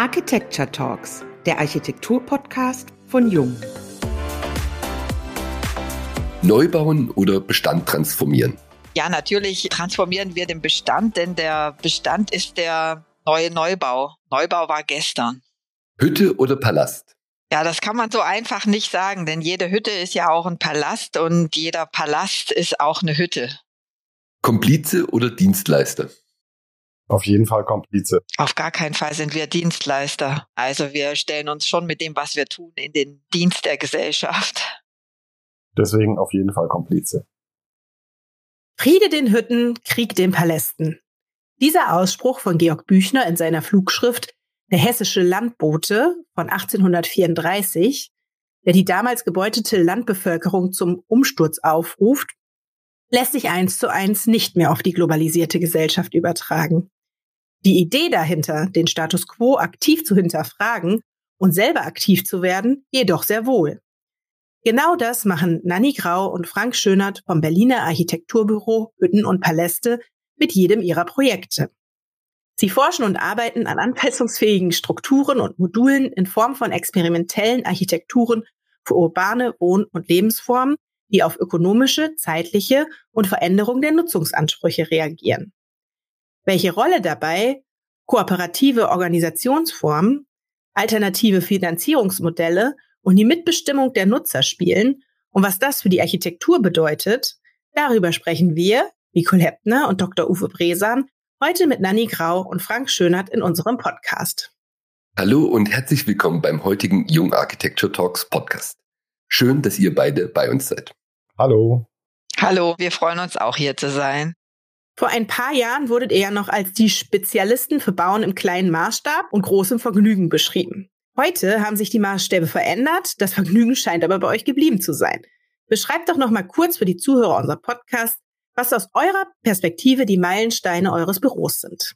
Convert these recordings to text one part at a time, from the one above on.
Architecture Talks, der Architektur-Podcast von Jung. Neubauen oder Bestand transformieren? Ja, natürlich transformieren wir den Bestand, denn der Bestand ist der neue Neubau. Neubau war gestern. Hütte oder Palast? Ja, das kann man so einfach nicht sagen, denn jede Hütte ist ja auch ein Palast und jeder Palast ist auch eine Hütte. Komplize oder Dienstleister? Auf jeden Fall Komplize. Auf gar keinen Fall sind wir Dienstleister. Also wir stellen uns schon mit dem, was wir tun, in den Dienst der Gesellschaft. Deswegen auf jeden Fall Komplize. Friede den Hütten, Krieg den Palästen. Dieser Ausspruch von Georg Büchner in seiner Flugschrift Der hessische Landbote von 1834, der die damals gebeutete Landbevölkerung zum Umsturz aufruft, lässt sich eins zu eins nicht mehr auf die globalisierte Gesellschaft übertragen. Die Idee dahinter, den Status quo aktiv zu hinterfragen und selber aktiv zu werden, jedoch sehr wohl. Genau das machen Nanni Grau und Frank Schönert vom Berliner Architekturbüro Hütten und Paläste mit jedem ihrer Projekte. Sie forschen und arbeiten an anpassungsfähigen Strukturen und Modulen in Form von experimentellen Architekturen für urbane Wohn- und Lebensformen, die auf ökonomische, zeitliche und Veränderung der Nutzungsansprüche reagieren. Welche Rolle dabei kooperative Organisationsformen, alternative Finanzierungsmodelle und die Mitbestimmung der Nutzer spielen und was das für die Architektur bedeutet, darüber sprechen wir, Nicole Heppner und Dr. Uwe Bresan, heute mit Nanni Grau und Frank Schönert in unserem Podcast. Hallo und herzlich willkommen beim heutigen Jung Architecture Talks Podcast. Schön, dass ihr beide bei uns seid. Hallo. Hallo, wir freuen uns auch hier zu sein. Vor ein paar Jahren wurdet ihr ja noch als die Spezialisten für Bauen im kleinen Maßstab und großem Vergnügen beschrieben. Heute haben sich die Maßstäbe verändert, das Vergnügen scheint aber bei euch geblieben zu sein. Beschreibt doch noch mal kurz für die Zuhörer unserer Podcast, was aus eurer Perspektive die Meilensteine eures Büros sind.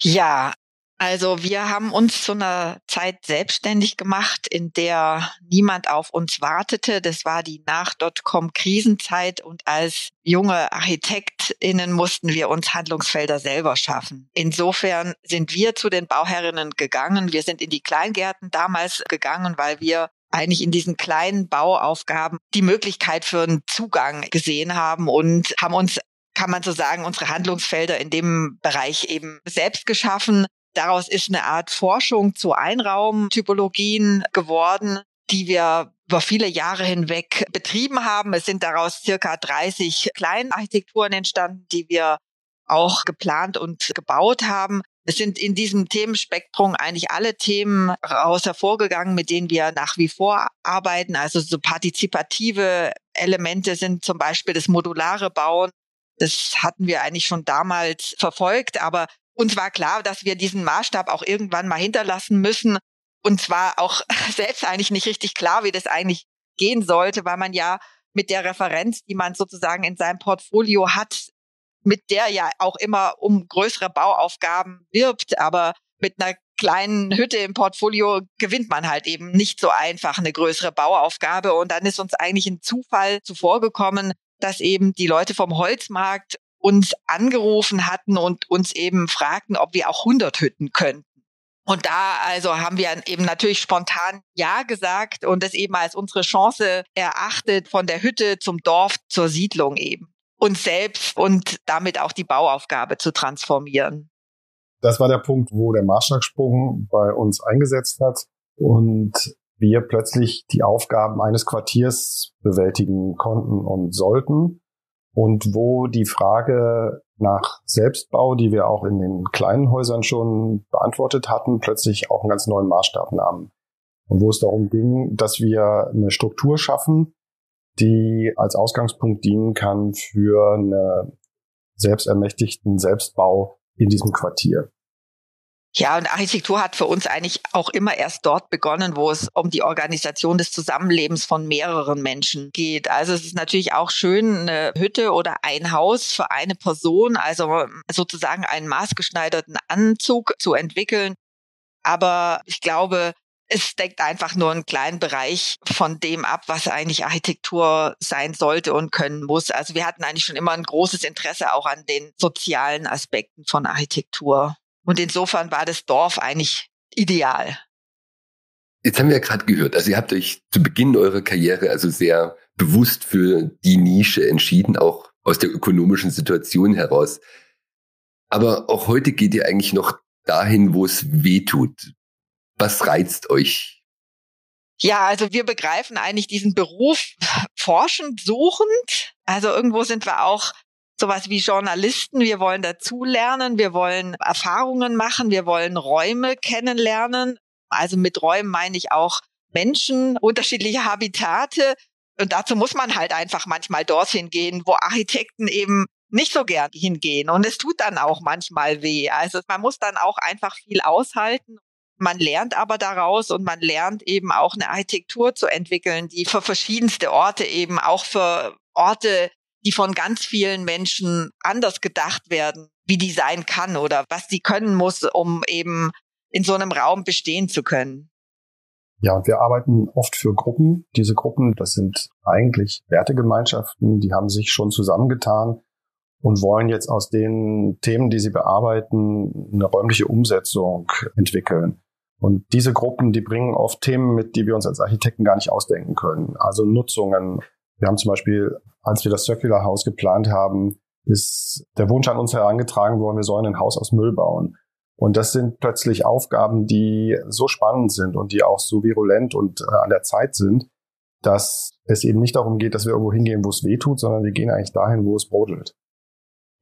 Ja, also wir haben uns zu einer Zeit selbstständig gemacht, in der niemand auf uns wartete. Das war die Nach-Dotcom-Krisenzeit und als junge ArchitektInnen mussten wir uns Handlungsfelder selber schaffen. Insofern sind wir zu den Bauherrinnen gegangen. Wir sind in die Kleingärten damals gegangen, weil wir eigentlich in diesen kleinen Bauaufgaben die Möglichkeit für einen Zugang gesehen haben und haben uns kann man so sagen, unsere Handlungsfelder in dem Bereich eben selbst geschaffen. Daraus ist eine Art Forschung zu Einraumtypologien geworden, die wir über viele Jahre hinweg betrieben haben. Es sind daraus circa 30 Kleinarchitekturen entstanden, die wir auch geplant und gebaut haben. Es sind in diesem Themenspektrum eigentlich alle Themen raus hervorgegangen, mit denen wir nach wie vor arbeiten. Also so partizipative Elemente sind zum Beispiel das modulare Bauen. Das hatten wir eigentlich schon damals verfolgt, aber uns war klar, dass wir diesen Maßstab auch irgendwann mal hinterlassen müssen. Und zwar auch selbst eigentlich nicht richtig klar, wie das eigentlich gehen sollte, weil man ja mit der Referenz, die man sozusagen in seinem Portfolio hat, mit der ja auch immer um größere Bauaufgaben wirbt, aber mit einer kleinen Hütte im Portfolio gewinnt man halt eben nicht so einfach eine größere Bauaufgabe. Und dann ist uns eigentlich ein Zufall zuvorgekommen, dass eben die Leute vom Holzmarkt uns angerufen hatten und uns eben fragten, ob wir auch 100 Hütten könnten. Und da also haben wir eben natürlich spontan Ja gesagt und es eben als unsere Chance erachtet, von der Hütte zum Dorf zur Siedlung eben. Uns selbst und damit auch die Bauaufgabe zu transformieren. Das war der Punkt, wo der Maßstabsprung bei uns eingesetzt hat und wir plötzlich die Aufgaben eines Quartiers bewältigen konnten und sollten und wo die Frage nach Selbstbau, die wir auch in den kleinen Häusern schon beantwortet hatten, plötzlich auch einen ganz neuen Maßstab nahmen. Und wo es darum ging, dass wir eine Struktur schaffen, die als Ausgangspunkt dienen kann für einen selbstermächtigten Selbstbau in diesem Quartier. Ja, und Architektur hat für uns eigentlich auch immer erst dort begonnen, wo es um die Organisation des Zusammenlebens von mehreren Menschen geht. Also es ist natürlich auch schön, eine Hütte oder ein Haus für eine Person, also sozusagen einen maßgeschneiderten Anzug zu entwickeln. Aber ich glaube, es deckt einfach nur einen kleinen Bereich von dem ab, was eigentlich Architektur sein sollte und können muss. Also wir hatten eigentlich schon immer ein großes Interesse auch an den sozialen Aspekten von Architektur. Und insofern war das Dorf eigentlich ideal. Jetzt haben wir ja gerade gehört, also ihr habt euch zu Beginn eurer Karriere also sehr bewusst für die Nische entschieden, auch aus der ökonomischen Situation heraus. Aber auch heute geht ihr eigentlich noch dahin, wo es weh tut. Was reizt euch? Ja, also wir begreifen eigentlich diesen Beruf forschend, suchend. Also irgendwo sind wir auch sowas wie Journalisten. Wir wollen dazulernen, wir wollen Erfahrungen machen, wir wollen Räume kennenlernen. Also mit Räumen meine ich auch Menschen, unterschiedliche Habitate. Und dazu muss man halt einfach manchmal dorthin gehen, wo Architekten eben nicht so gern hingehen. Und es tut dann auch manchmal weh. Also man muss dann auch einfach viel aushalten. Man lernt aber daraus und man lernt eben auch eine Architektur zu entwickeln, die für verschiedenste Orte eben auch für Orte, die von ganz vielen Menschen anders gedacht werden, wie die sein kann oder was sie können muss, um eben in so einem Raum bestehen zu können. Ja, und wir arbeiten oft für Gruppen. Diese Gruppen, das sind eigentlich Wertegemeinschaften, die haben sich schon zusammengetan und wollen jetzt aus den Themen, die sie bearbeiten, eine räumliche Umsetzung entwickeln. Und diese Gruppen, die bringen oft Themen mit, die wir uns als Architekten gar nicht ausdenken können. Also Nutzungen. Wir haben zum Beispiel, als wir das Circular House geplant haben, ist der Wunsch an uns herangetragen worden, wir sollen ein Haus aus Müll bauen. Und das sind plötzlich Aufgaben, die so spannend sind und die auch so virulent und äh, an der Zeit sind, dass es eben nicht darum geht, dass wir irgendwo hingehen, wo es weh tut, sondern wir gehen eigentlich dahin, wo es brodelt.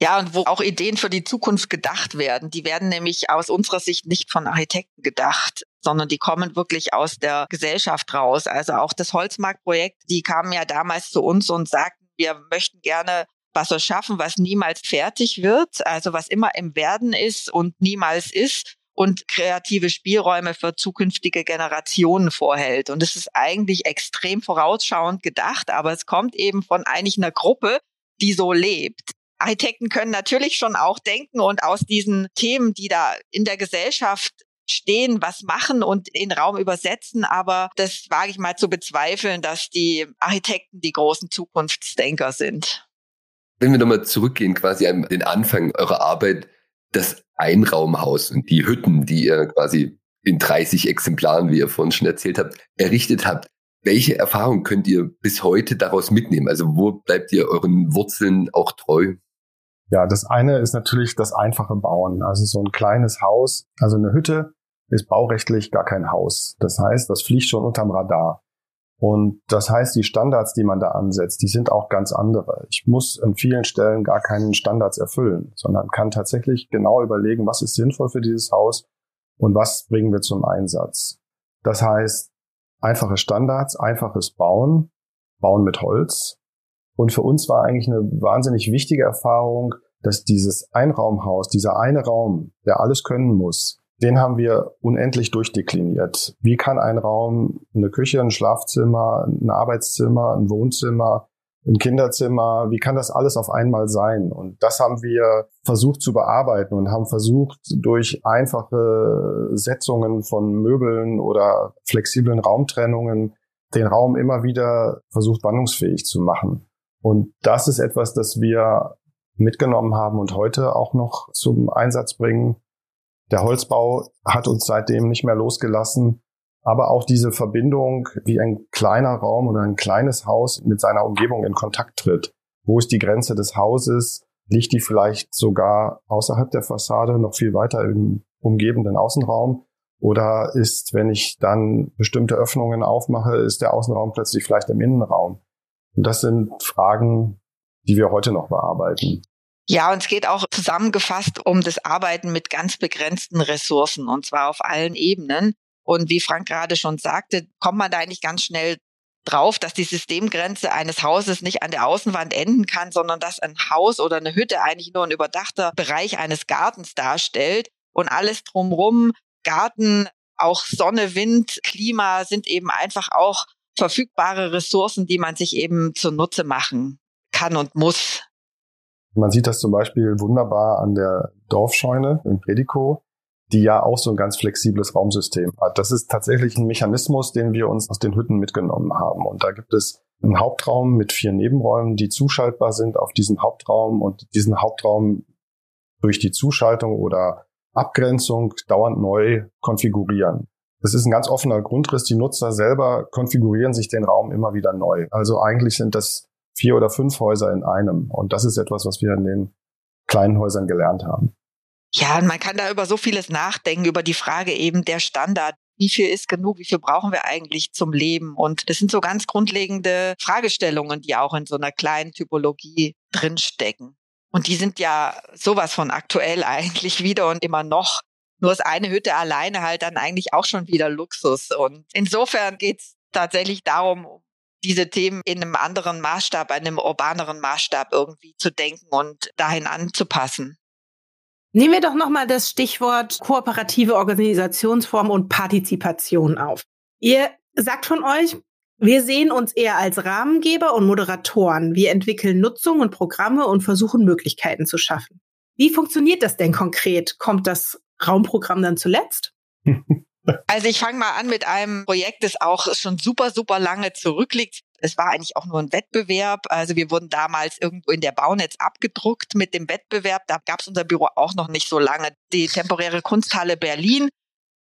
Ja, und wo auch Ideen für die Zukunft gedacht werden. Die werden nämlich aus unserer Sicht nicht von Architekten gedacht, sondern die kommen wirklich aus der Gesellschaft raus. Also auch das Holzmarktprojekt, die kamen ja damals zu uns und sagten, wir möchten gerne was erschaffen, was niemals fertig wird, also was immer im Werden ist und niemals ist und kreative Spielräume für zukünftige Generationen vorhält. Und es ist eigentlich extrem vorausschauend gedacht, aber es kommt eben von eigentlich einer Gruppe, die so lebt. Architekten können natürlich schon auch denken und aus diesen Themen, die da in der Gesellschaft stehen, was machen und in Raum übersetzen. Aber das wage ich mal zu bezweifeln, dass die Architekten die großen Zukunftsdenker sind. Wenn wir nochmal zurückgehen, quasi an den Anfang eurer Arbeit, das Einraumhaus und die Hütten, die ihr quasi in 30 Exemplaren, wie ihr vorhin schon erzählt habt, errichtet habt. Welche Erfahrung könnt ihr bis heute daraus mitnehmen? Also wo bleibt ihr euren Wurzeln auch treu? Ja, das eine ist natürlich das einfache Bauen. Also so ein kleines Haus, also eine Hütte ist baurechtlich gar kein Haus. Das heißt, das fliegt schon unterm Radar. Und das heißt, die Standards, die man da ansetzt, die sind auch ganz andere. Ich muss an vielen Stellen gar keinen Standards erfüllen, sondern kann tatsächlich genau überlegen, was ist sinnvoll für dieses Haus und was bringen wir zum Einsatz. Das heißt, einfache Standards, einfaches Bauen, Bauen mit Holz, und für uns war eigentlich eine wahnsinnig wichtige Erfahrung, dass dieses Einraumhaus, dieser eine Raum, der alles können muss, den haben wir unendlich durchdekliniert. Wie kann ein Raum, eine Küche, ein Schlafzimmer, ein Arbeitszimmer, ein Wohnzimmer, ein Kinderzimmer, wie kann das alles auf einmal sein? Und das haben wir versucht zu bearbeiten und haben versucht, durch einfache Setzungen von Möbeln oder flexiblen Raumtrennungen den Raum immer wieder versucht wandlungsfähig zu machen. Und das ist etwas, das wir mitgenommen haben und heute auch noch zum Einsatz bringen. Der Holzbau hat uns seitdem nicht mehr losgelassen, aber auch diese Verbindung, wie ein kleiner Raum oder ein kleines Haus mit seiner Umgebung in Kontakt tritt. Wo ist die Grenze des Hauses? Liegt die vielleicht sogar außerhalb der Fassade, noch viel weiter im umgebenden Außenraum? Oder ist, wenn ich dann bestimmte Öffnungen aufmache, ist der Außenraum plötzlich vielleicht im Innenraum? Und das sind Fragen, die wir heute noch bearbeiten. Ja, und es geht auch zusammengefasst um das Arbeiten mit ganz begrenzten Ressourcen und zwar auf allen Ebenen. Und wie Frank gerade schon sagte, kommt man da eigentlich ganz schnell drauf, dass die Systemgrenze eines Hauses nicht an der Außenwand enden kann, sondern dass ein Haus oder eine Hütte eigentlich nur ein überdachter Bereich eines Gartens darstellt und alles drumrum, Garten, auch Sonne, Wind, Klima sind eben einfach auch verfügbare Ressourcen, die man sich eben zunutze machen kann und muss. Man sieht das zum Beispiel wunderbar an der Dorfscheune in Predikow, die ja auch so ein ganz flexibles Raumsystem hat. Das ist tatsächlich ein Mechanismus, den wir uns aus den Hütten mitgenommen haben. Und da gibt es einen Hauptraum mit vier Nebenräumen, die zuschaltbar sind auf diesen Hauptraum und diesen Hauptraum durch die Zuschaltung oder Abgrenzung dauernd neu konfigurieren. Das ist ein ganz offener Grundriss. Die Nutzer selber konfigurieren sich den Raum immer wieder neu. Also eigentlich sind das vier oder fünf Häuser in einem. Und das ist etwas, was wir in den kleinen Häusern gelernt haben. Ja, man kann da über so vieles nachdenken, über die Frage eben der Standard. Wie viel ist genug? Wie viel brauchen wir eigentlich zum Leben? Und das sind so ganz grundlegende Fragestellungen, die auch in so einer kleinen Typologie drinstecken. Und die sind ja sowas von aktuell eigentlich wieder und immer noch. Nur ist eine Hütte alleine halt dann eigentlich auch schon wieder Luxus. Und insofern geht's tatsächlich darum, diese Themen in einem anderen Maßstab, einem urbaneren Maßstab irgendwie zu denken und dahin anzupassen. Nehmen wir doch nochmal das Stichwort kooperative Organisationsform und Partizipation auf. Ihr sagt von euch, wir sehen uns eher als Rahmengeber und Moderatoren. Wir entwickeln Nutzung und Programme und versuchen Möglichkeiten zu schaffen. Wie funktioniert das denn konkret? Kommt das Raumprogramm dann zuletzt? Also ich fange mal an mit einem Projekt, das auch schon super, super lange zurückliegt. Es war eigentlich auch nur ein Wettbewerb. Also wir wurden damals irgendwo in der Baunetz abgedruckt mit dem Wettbewerb. Da gab es unser Büro auch noch nicht so lange. Die temporäre Kunsthalle Berlin.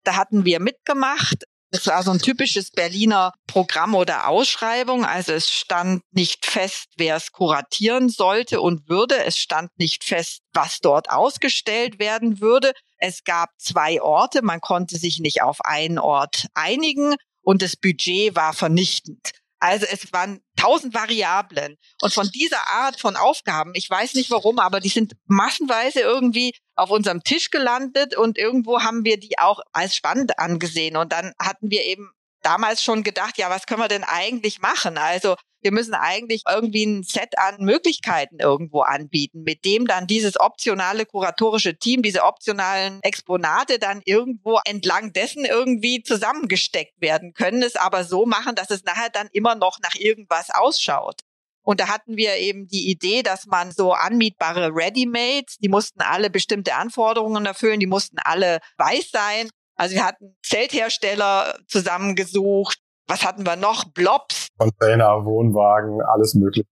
Da hatten wir mitgemacht. Es war so ein typisches Berliner Programm oder Ausschreibung. Also es stand nicht fest, wer es kuratieren sollte und würde. Es stand nicht fest, was dort ausgestellt werden würde. Es gab zwei Orte. Man konnte sich nicht auf einen Ort einigen und das Budget war vernichtend. Also es waren tausend Variablen. Und von dieser Art von Aufgaben, ich weiß nicht warum, aber die sind massenweise irgendwie auf unserem Tisch gelandet und irgendwo haben wir die auch als spannend angesehen. Und dann hatten wir eben damals schon gedacht, ja, was können wir denn eigentlich machen? Also wir müssen eigentlich irgendwie ein Set an Möglichkeiten irgendwo anbieten, mit dem dann dieses optionale kuratorische Team, diese optionalen Exponate dann irgendwo entlang dessen irgendwie zusammengesteckt werden können, es aber so machen, dass es nachher dann immer noch nach irgendwas ausschaut. Und da hatten wir eben die Idee, dass man so anmietbare Ready-Mates, die mussten alle bestimmte Anforderungen erfüllen, die mussten alle weiß sein. Also wir hatten Zelthersteller zusammengesucht. Was hatten wir noch? Blobs. Container, Wohnwagen, alles Mögliche.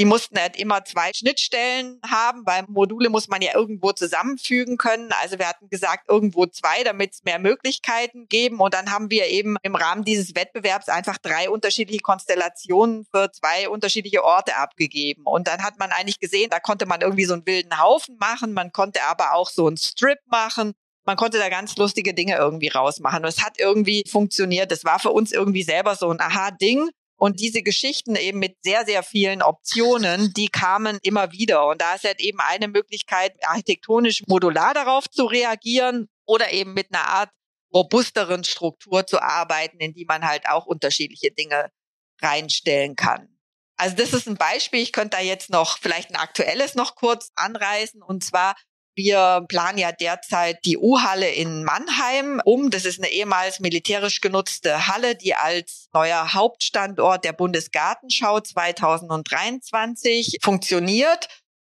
Die mussten halt immer zwei Schnittstellen haben, weil Module muss man ja irgendwo zusammenfügen können. Also wir hatten gesagt, irgendwo zwei, damit es mehr Möglichkeiten geben. Und dann haben wir eben im Rahmen dieses Wettbewerbs einfach drei unterschiedliche Konstellationen für zwei unterschiedliche Orte abgegeben. Und dann hat man eigentlich gesehen, da konnte man irgendwie so einen wilden Haufen machen. Man konnte aber auch so einen Strip machen. Man konnte da ganz lustige Dinge irgendwie rausmachen. Und es hat irgendwie funktioniert. Das war für uns irgendwie selber so ein Aha-Ding. Und diese Geschichten eben mit sehr, sehr vielen Optionen, die kamen immer wieder. Und da ist halt eben eine Möglichkeit, architektonisch modular darauf zu reagieren oder eben mit einer Art robusteren Struktur zu arbeiten, in die man halt auch unterschiedliche Dinge reinstellen kann. Also das ist ein Beispiel. Ich könnte da jetzt noch vielleicht ein aktuelles noch kurz anreißen. Und zwar wir planen ja derzeit die U-Halle in Mannheim um. Das ist eine ehemals militärisch genutzte Halle, die als neuer Hauptstandort der Bundesgartenschau 2023 funktioniert.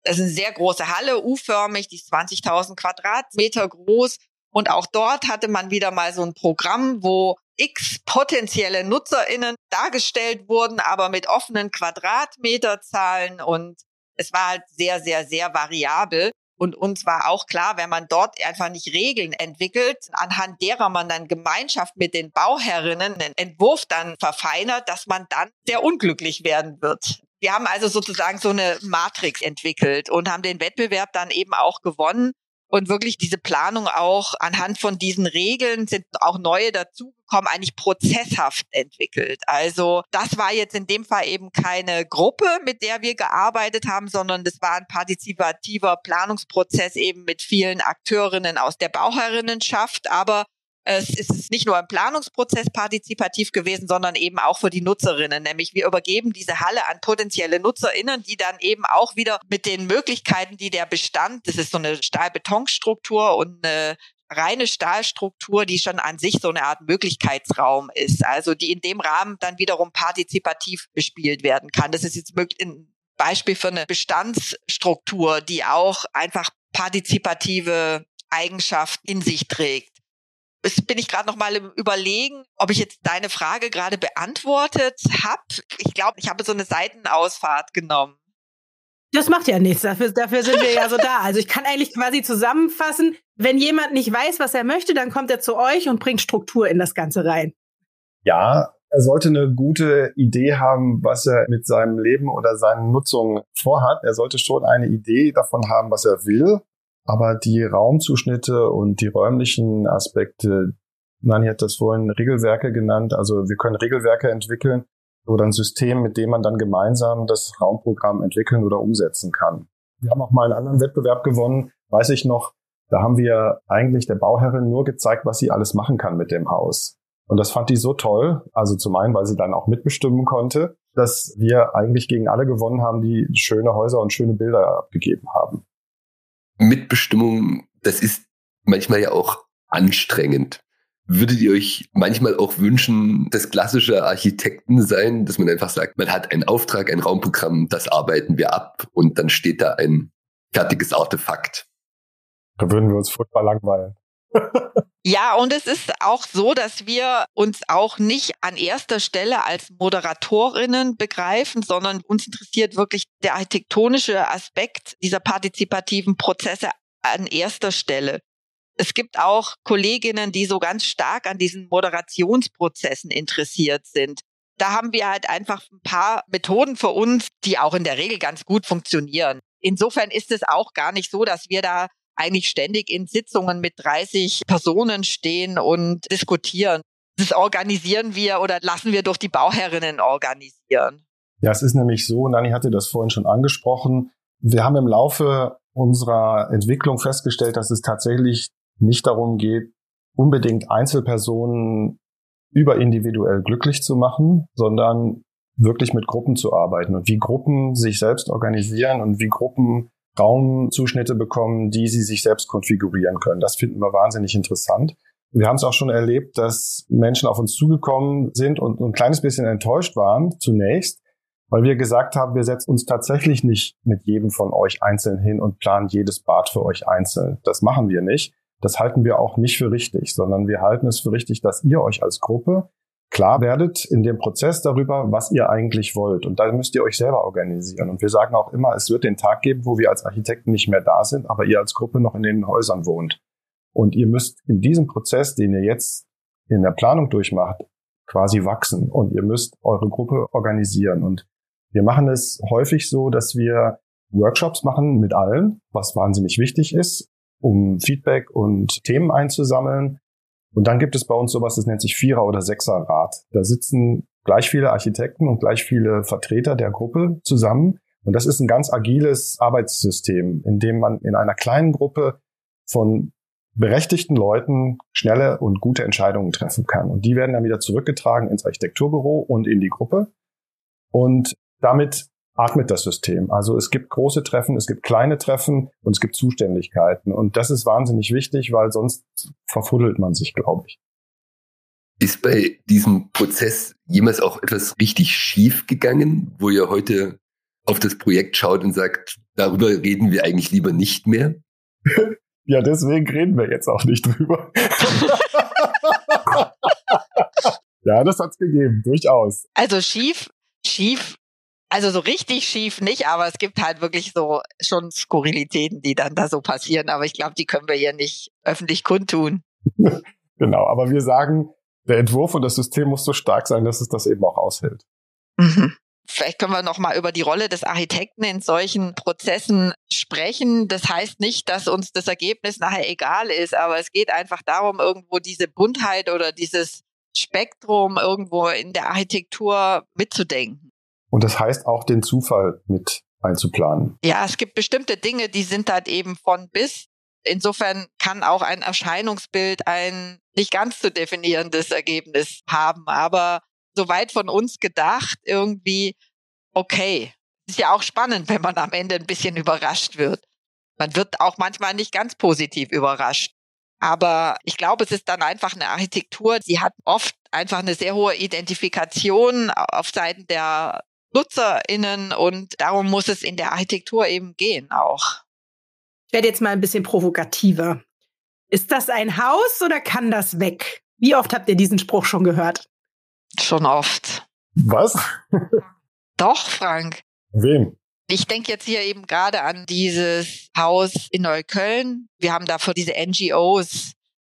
Das ist eine sehr große Halle, U-förmig, die ist 20.000 Quadratmeter groß. Und auch dort hatte man wieder mal so ein Programm, wo x potenzielle NutzerInnen dargestellt wurden, aber mit offenen Quadratmeterzahlen und es war halt sehr, sehr, sehr variabel. Und uns war auch klar, wenn man dort einfach nicht Regeln entwickelt, anhand derer man dann Gemeinschaft mit den Bauherrinnen einen Entwurf dann verfeinert, dass man dann sehr unglücklich werden wird. Wir haben also sozusagen so eine Matrix entwickelt und haben den Wettbewerb dann eben auch gewonnen und wirklich diese Planung auch anhand von diesen Regeln sind auch neue dazugekommen, eigentlich prozesshaft entwickelt. Also das war jetzt in dem Fall eben keine Gruppe, mit der wir gearbeitet haben, sondern das war ein partizipativer Planungsprozess eben mit vielen Akteurinnen aus der Bauherrinnenschaft, aber es ist nicht nur im Planungsprozess partizipativ gewesen, sondern eben auch für die Nutzerinnen. Nämlich wir übergeben diese Halle an potenzielle Nutzerinnen, die dann eben auch wieder mit den Möglichkeiten, die der Bestand, das ist so eine Stahl-Beton-Struktur und eine reine Stahlstruktur, die schon an sich so eine Art Möglichkeitsraum ist. Also die in dem Rahmen dann wiederum partizipativ bespielt werden kann. Das ist jetzt ein Beispiel für eine Bestandsstruktur, die auch einfach partizipative Eigenschaften in sich trägt. Jetzt bin ich gerade noch mal im Überlegen, ob ich jetzt deine Frage gerade beantwortet habe. Ich glaube, ich habe so eine Seitenausfahrt genommen. Das macht ja nichts. Dafür, dafür sind wir ja so da. Also ich kann eigentlich quasi zusammenfassen, wenn jemand nicht weiß, was er möchte, dann kommt er zu euch und bringt Struktur in das Ganze rein. Ja, er sollte eine gute Idee haben, was er mit seinem Leben oder seinen Nutzungen vorhat. Er sollte schon eine Idee davon haben, was er will. Aber die Raumzuschnitte und die räumlichen Aspekte, Nani hat das vorhin Regelwerke genannt. Also wir können Regelwerke entwickeln oder ein System, mit dem man dann gemeinsam das Raumprogramm entwickeln oder umsetzen kann. Wir haben auch mal einen anderen Wettbewerb gewonnen, weiß ich noch. Da haben wir eigentlich der Bauherrin nur gezeigt, was sie alles machen kann mit dem Haus. Und das fand die so toll, also zum einen, weil sie dann auch mitbestimmen konnte, dass wir eigentlich gegen alle gewonnen haben, die schöne Häuser und schöne Bilder abgegeben haben. Mitbestimmung, das ist manchmal ja auch anstrengend. Würdet ihr euch manchmal auch wünschen, das klassische Architekten sein, dass man einfach sagt, man hat einen Auftrag, ein Raumprogramm, das arbeiten wir ab und dann steht da ein fertiges Artefakt? Da würden wir uns furchtbar langweilen. Ja, und es ist auch so, dass wir uns auch nicht an erster Stelle als Moderatorinnen begreifen, sondern uns interessiert wirklich der architektonische Aspekt dieser partizipativen Prozesse an erster Stelle. Es gibt auch Kolleginnen, die so ganz stark an diesen Moderationsprozessen interessiert sind. Da haben wir halt einfach ein paar Methoden für uns, die auch in der Regel ganz gut funktionieren. Insofern ist es auch gar nicht so, dass wir da eigentlich ständig in Sitzungen mit 30 Personen stehen und diskutieren. Das organisieren wir oder lassen wir durch die Bauherrinnen organisieren. Ja, es ist nämlich so, Nani hatte das vorhin schon angesprochen. Wir haben im Laufe unserer Entwicklung festgestellt, dass es tatsächlich nicht darum geht, unbedingt Einzelpersonen überindividuell glücklich zu machen, sondern wirklich mit Gruppen zu arbeiten und wie Gruppen sich selbst organisieren und wie Gruppen Raumzuschnitte bekommen, die sie sich selbst konfigurieren können. Das finden wir wahnsinnig interessant. Wir haben es auch schon erlebt, dass Menschen auf uns zugekommen sind und ein kleines bisschen enttäuscht waren zunächst, weil wir gesagt haben, wir setzen uns tatsächlich nicht mit jedem von euch einzeln hin und planen jedes Bad für euch einzeln. Das machen wir nicht. Das halten wir auch nicht für richtig, sondern wir halten es für richtig, dass ihr euch als Gruppe klar werdet in dem Prozess darüber, was ihr eigentlich wollt. Und da müsst ihr euch selber organisieren. Und wir sagen auch immer, es wird den Tag geben, wo wir als Architekten nicht mehr da sind, aber ihr als Gruppe noch in den Häusern wohnt. Und ihr müsst in diesem Prozess, den ihr jetzt in der Planung durchmacht, quasi wachsen. Und ihr müsst eure Gruppe organisieren. Und wir machen es häufig so, dass wir Workshops machen mit allen, was wahnsinnig wichtig ist, um Feedback und Themen einzusammeln und dann gibt es bei uns sowas, das nennt sich Vierer- oder Sechserrat. Da sitzen gleich viele Architekten und gleich viele Vertreter der Gruppe zusammen. Und das ist ein ganz agiles Arbeitssystem, in dem man in einer kleinen Gruppe von berechtigten Leuten schnelle und gute Entscheidungen treffen kann. Und die werden dann wieder zurückgetragen ins Architekturbüro und in die Gruppe. Und damit atmet das System. Also es gibt große Treffen, es gibt kleine Treffen und es gibt Zuständigkeiten. Und das ist wahnsinnig wichtig, weil sonst verfuddelt man sich, glaube ich. Ist bei diesem Prozess jemals auch etwas richtig schief gegangen, wo ihr heute auf das Projekt schaut und sagt, darüber reden wir eigentlich lieber nicht mehr? ja, deswegen reden wir jetzt auch nicht drüber. ja, das hat's gegeben, durchaus. Also schief, schief also so richtig schief nicht, aber es gibt halt wirklich so schon Skurrilitäten, die dann da so passieren. Aber ich glaube, die können wir hier nicht öffentlich kundtun. genau, aber wir sagen, der Entwurf und das System muss so stark sein, dass es das eben auch aushält. Mhm. Vielleicht können wir noch mal über die Rolle des Architekten in solchen Prozessen sprechen. Das heißt nicht, dass uns das Ergebnis nachher egal ist, aber es geht einfach darum, irgendwo diese Buntheit oder dieses Spektrum irgendwo in der Architektur mitzudenken. Und das heißt auch den Zufall mit einzuplanen. Ja, es gibt bestimmte Dinge, die sind halt eben von bis. Insofern kann auch ein Erscheinungsbild ein nicht ganz zu definierendes Ergebnis haben, aber soweit von uns gedacht, irgendwie okay. Ist ja auch spannend, wenn man am Ende ein bisschen überrascht wird. Man wird auch manchmal nicht ganz positiv überrascht. Aber ich glaube, es ist dann einfach eine Architektur, sie hat oft einfach eine sehr hohe Identifikation auf Seiten der NutzerInnen und darum muss es in der Architektur eben gehen auch. Ich werde jetzt mal ein bisschen provokativer. Ist das ein Haus oder kann das weg? Wie oft habt ihr diesen Spruch schon gehört? Schon oft. Was? Doch, Frank. Wem? Ich denke jetzt hier eben gerade an dieses Haus in Neukölln. Wir haben dafür diese NGOs,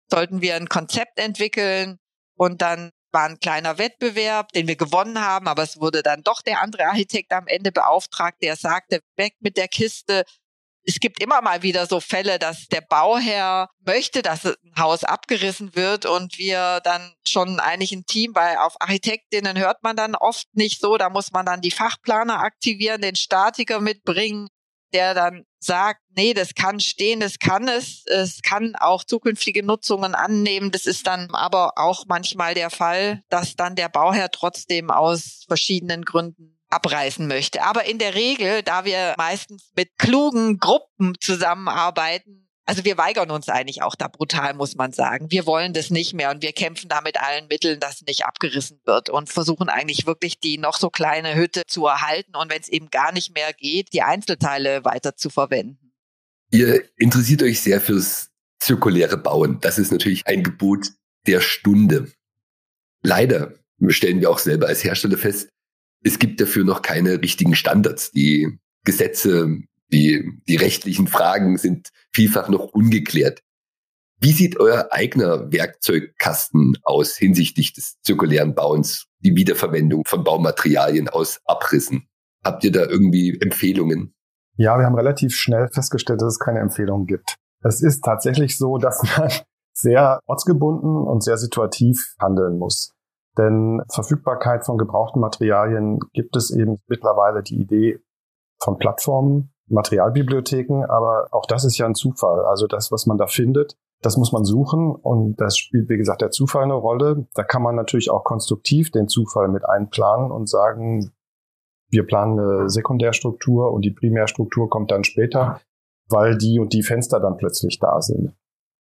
sollten wir ein Konzept entwickeln und dann war ein kleiner Wettbewerb, den wir gewonnen haben, aber es wurde dann doch der andere Architekt am Ende beauftragt, der sagte, weg mit der Kiste, es gibt immer mal wieder so Fälle, dass der Bauherr möchte, dass ein Haus abgerissen wird und wir dann schon eigentlich ein Team, weil auf Architektinnen hört man dann oft nicht so, da muss man dann die Fachplaner aktivieren, den Statiker mitbringen, der dann sagt, nee, das kann stehen, das kann es, es kann auch zukünftige Nutzungen annehmen. Das ist dann aber auch manchmal der Fall, dass dann der Bauherr trotzdem aus verschiedenen Gründen abreißen möchte. Aber in der Regel, da wir meistens mit klugen Gruppen zusammenarbeiten, also wir weigern uns eigentlich auch da brutal, muss man sagen. Wir wollen das nicht mehr und wir kämpfen da mit allen Mitteln, dass nicht abgerissen wird und versuchen eigentlich wirklich die noch so kleine Hütte zu erhalten und wenn es eben gar nicht mehr geht, die Einzelteile weiter zu verwenden. Ihr interessiert euch sehr fürs zirkuläre Bauen. Das ist natürlich ein Gebot der Stunde. Leider stellen wir auch selber als Hersteller fest, es gibt dafür noch keine richtigen Standards. Die Gesetze, die, die rechtlichen Fragen sind vielfach noch ungeklärt. Wie sieht euer eigener Werkzeugkasten aus hinsichtlich des zirkulären Bauens, die Wiederverwendung von Baumaterialien aus Abrissen? Habt ihr da irgendwie Empfehlungen? Ja, wir haben relativ schnell festgestellt, dass es keine Empfehlungen gibt. Es ist tatsächlich so, dass man sehr ortsgebunden und sehr situativ handeln muss. Denn Verfügbarkeit von gebrauchten Materialien gibt es eben mittlerweile die Idee von Plattformen, Materialbibliotheken, aber auch das ist ja ein Zufall. Also das, was man da findet, das muss man suchen und das spielt, wie gesagt, der Zufall eine Rolle. Da kann man natürlich auch konstruktiv den Zufall mit einplanen und sagen, wir planen eine Sekundärstruktur und die Primärstruktur kommt dann später, weil die und die Fenster dann plötzlich da sind.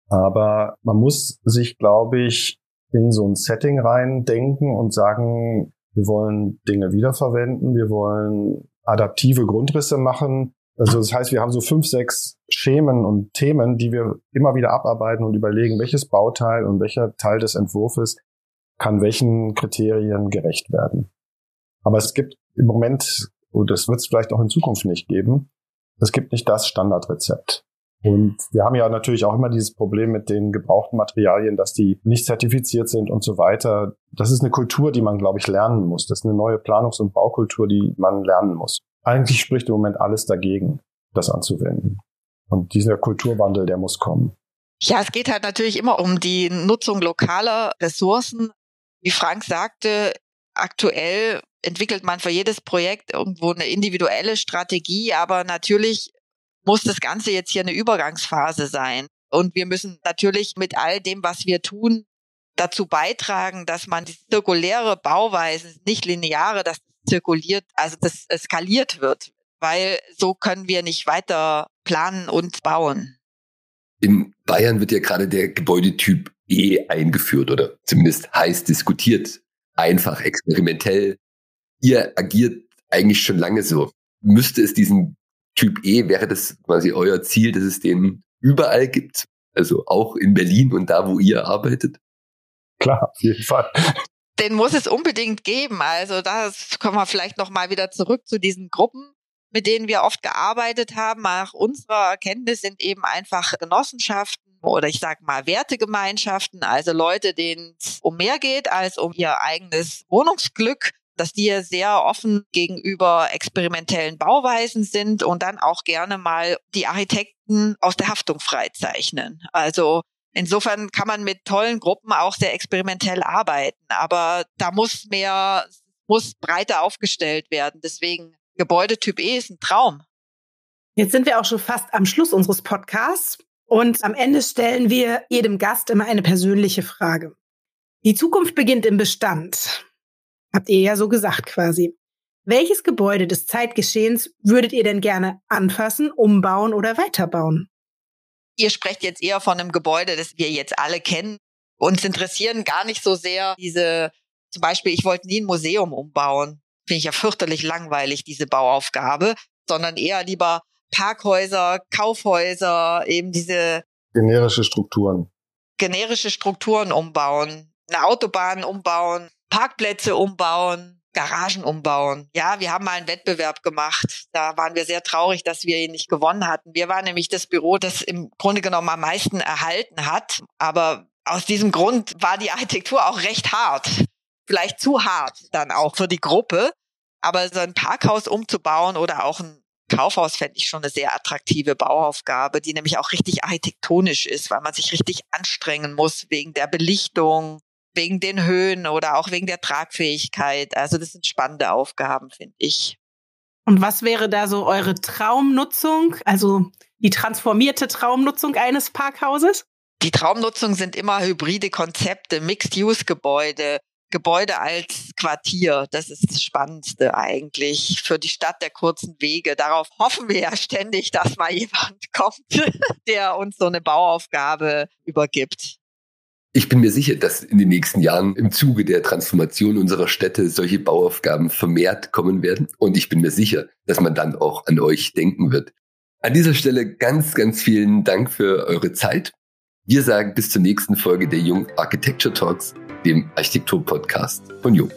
Aber man muss sich, glaube ich, in so ein Setting rein denken und sagen, wir wollen Dinge wiederverwenden, wir wollen adaptive Grundrisse machen. Also das heißt, wir haben so fünf, sechs Schemen und Themen, die wir immer wieder abarbeiten und überlegen, welches Bauteil und welcher Teil des Entwurfs kann welchen Kriterien gerecht werden. Aber es gibt im Moment, und das wird es vielleicht auch in Zukunft nicht geben, es gibt nicht das Standardrezept. Und wir haben ja natürlich auch immer dieses Problem mit den gebrauchten Materialien, dass die nicht zertifiziert sind und so weiter. Das ist eine Kultur, die man, glaube ich, lernen muss. Das ist eine neue Planungs- und Baukultur, die man lernen muss. Eigentlich spricht im Moment alles dagegen, das anzuwenden. Und dieser Kulturwandel, der muss kommen. Ja, es geht halt natürlich immer um die Nutzung lokaler Ressourcen. Wie Frank sagte, aktuell entwickelt man für jedes Projekt irgendwo eine individuelle Strategie, aber natürlich muss das Ganze jetzt hier eine Übergangsphase sein. Und wir müssen natürlich mit all dem, was wir tun, dazu beitragen, dass man die zirkuläre Bauweise, nicht lineare, dass zirkuliert, also das skaliert wird, weil so können wir nicht weiter planen und bauen. In Bayern wird ja gerade der Gebäudetyp E eingeführt oder zumindest heiß diskutiert, einfach experimentell. Ihr agiert eigentlich schon lange so. Müsste es diesen Typ E wäre das quasi euer Ziel, dass es den überall gibt? Also auch in Berlin und da, wo ihr arbeitet? Klar, auf jeden Fall. Den muss es unbedingt geben. Also das kommen wir vielleicht noch mal wieder zurück zu diesen Gruppen, mit denen wir oft gearbeitet haben. Nach unserer Erkenntnis sind eben einfach Genossenschaften oder ich sage mal Wertegemeinschaften, also Leute, denen es um mehr geht als um ihr eigenes Wohnungsglück dass die sehr offen gegenüber experimentellen Bauweisen sind und dann auch gerne mal die Architekten aus der Haftung freizeichnen. Also insofern kann man mit tollen Gruppen auch sehr experimentell arbeiten, aber da muss mehr, muss breiter aufgestellt werden. Deswegen Gebäudetyp E ist ein Traum. Jetzt sind wir auch schon fast am Schluss unseres Podcasts und am Ende stellen wir jedem Gast immer eine persönliche Frage. Die Zukunft beginnt im Bestand. Habt ihr ja so gesagt quasi. Welches Gebäude des Zeitgeschehens würdet ihr denn gerne anfassen, umbauen oder weiterbauen? Ihr sprecht jetzt eher von einem Gebäude, das wir jetzt alle kennen. Uns interessieren gar nicht so sehr diese, zum Beispiel, ich wollte nie ein Museum umbauen. Finde ich ja fürchterlich langweilig, diese Bauaufgabe, sondern eher lieber Parkhäuser, Kaufhäuser, eben diese generische Strukturen. Generische Strukturen umbauen, eine Autobahn umbauen, Parkplätze umbauen, Garagen umbauen. Ja, wir haben mal einen Wettbewerb gemacht. Da waren wir sehr traurig, dass wir ihn nicht gewonnen hatten. Wir waren nämlich das Büro, das im Grunde genommen am meisten erhalten hat. Aber aus diesem Grund war die Architektur auch recht hart. Vielleicht zu hart dann auch für die Gruppe. Aber so ein Parkhaus umzubauen oder auch ein Kaufhaus fände ich schon eine sehr attraktive Bauaufgabe, die nämlich auch richtig architektonisch ist, weil man sich richtig anstrengen muss wegen der Belichtung, wegen den Höhen oder auch wegen der Tragfähigkeit. Also das sind spannende Aufgaben, finde ich. Und was wäre da so eure Traumnutzung, also die transformierte Traumnutzung eines Parkhauses? Die Traumnutzung sind immer hybride Konzepte, Mixed-Use-Gebäude, Gebäude als Quartier. Das ist das Spannendste eigentlich für die Stadt der kurzen Wege. Darauf hoffen wir ja ständig, dass mal jemand kommt, der uns so eine Bauaufgabe übergibt. Ich bin mir sicher, dass in den nächsten Jahren im Zuge der Transformation unserer Städte solche Bauaufgaben vermehrt kommen werden. Und ich bin mir sicher, dass man dann auch an euch denken wird. An dieser Stelle ganz, ganz vielen Dank für eure Zeit. Wir sagen bis zur nächsten Folge der Jung Architecture Talks, dem Architektur-Podcast von Jung.